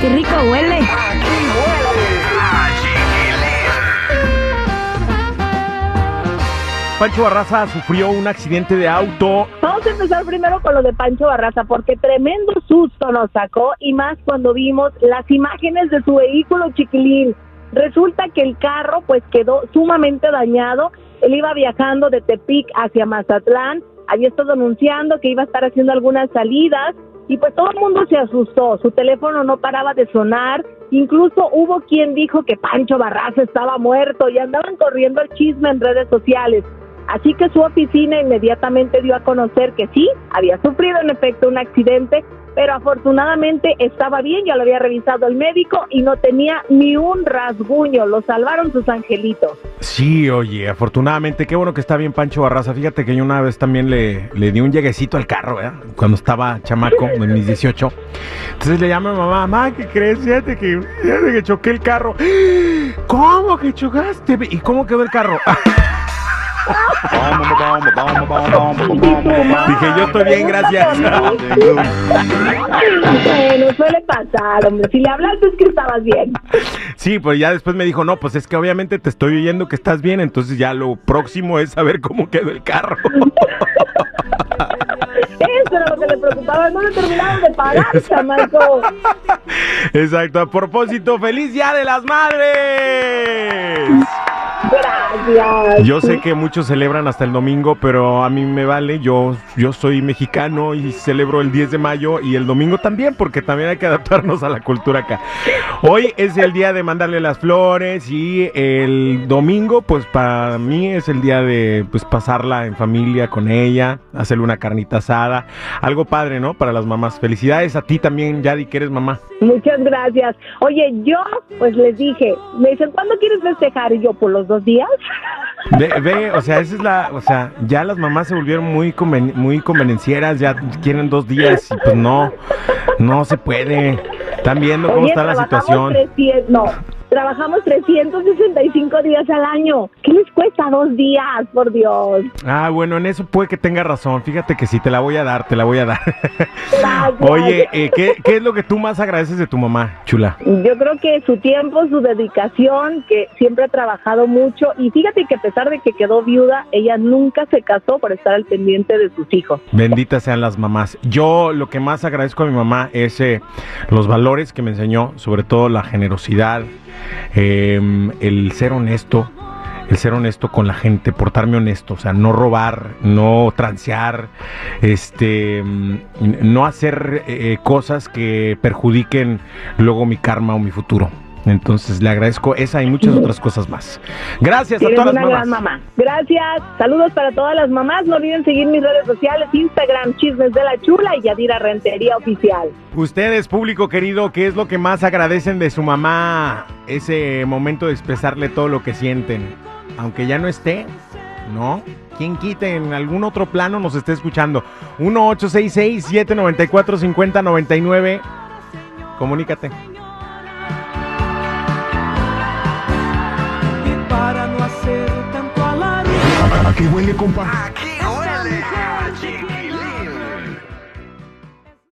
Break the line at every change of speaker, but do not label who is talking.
qué rico huele.
Pancho Barraza sufrió un accidente de auto.
Vamos a empezar primero con lo de Pancho Barraza, porque tremendo susto nos sacó y más cuando vimos las imágenes de su vehículo chiquilín. Resulta que el carro pues quedó sumamente dañado. Él iba viajando de Tepic hacia Mazatlán. Había estado anunciando que iba a estar haciendo algunas salidas y pues todo el mundo se asustó. Su teléfono no paraba de sonar. Incluso hubo quien dijo que Pancho Barraza estaba muerto y andaban corriendo el chisme en redes sociales. Así que su oficina inmediatamente dio a conocer que sí, había sufrido en efecto un accidente, pero afortunadamente estaba bien, ya lo había revisado el médico y no tenía ni un rasguño, lo salvaron sus angelitos.
Sí, oye, afortunadamente, qué bueno que está bien Pancho Barraza. Fíjate que yo una vez también le, le di un lleguecito al carro, ¿verdad? Cuando estaba chamaco, en mis 18. Entonces le llamo a mamá, mamá, ¿qué crees? Fíjate que, fíjate que choqué el carro. ¿Cómo que chocaste? ¿Y cómo quedó el carro? Dije, yo estoy bien, gracias.
Bueno, suele pasar, hombre. Si le hablaste es que estabas bien.
Sí, pues ya después me dijo, no, pues es que obviamente te estoy oyendo que estás bien, entonces ya lo próximo es saber cómo quedó el carro.
Eso era lo que le preocupaba. No le terminaron de pagar, chamaco.
Exacto, a propósito, feliz Día de las Madres.
Gracias.
Yo sé que muchos celebran hasta el domingo, pero a mí me vale. Yo, yo soy mexicano y celebro el 10 de mayo y el domingo también, porque también hay que adaptarnos a la cultura acá. Hoy es el día de mandarle las flores y el domingo, pues para mí es el día de pues pasarla en familia con ella, hacerle una carnita asada. Algo padre, ¿no? Para las mamás. Felicidades a ti también, Yadi, que eres mamá.
Muchas gracias. Oye, yo pues les dije, me dicen, ¿cuándo quieres festejar? Y yo, por los dos días.
Ve, ve, o sea, esa es la, o sea, ya las mamás se volvieron muy conven- muy convenencieras, ya quieren dos días y pues no, no se puede. Están viendo cómo
Oye,
está la situación.
300, no, trabajamos 365 días al año. ¿Qué les cuesta dos días, por Dios?
Ah, bueno, en eso puede que tenga razón. Fíjate que sí, te la voy a dar, te la voy a dar.
Gracias.
Oye, eh, ¿qué, ¿qué es lo que tú más agradeces de tu mamá, chula?
Yo creo que su tiempo, su dedicación, que siempre ha trabajado mucho y fíjate que a pesar de que quedó viuda, ella nunca se casó por estar al pendiente de sus hijos.
Benditas sean las mamás. Yo lo que más agradezco a mi mamá es eh, los valores que me enseñó, sobre todo la generosidad, eh, el ser honesto, el ser honesto con la gente, portarme honesto, o sea, no robar, no transear, este, mm, no hacer eh, cosas que perjudiquen luego mi karma o mi futuro. Entonces le agradezco esa y muchas otras cosas más. Gracias a todas las mamás.
mamá. Gracias. Saludos para todas las mamás. No olviden seguir mis redes sociales, Instagram, Chismes de la Chula y Yadira Rentería Oficial.
Ustedes, público querido, ¿qué es lo que más agradecen de su mamá? Ese momento de expresarle todo lo que sienten. Aunque ya no esté, ¿no? Quien quite en algún otro plano nos esté escuchando. 1-866-794-5099. Comunícate.
¿A qué huele, compa?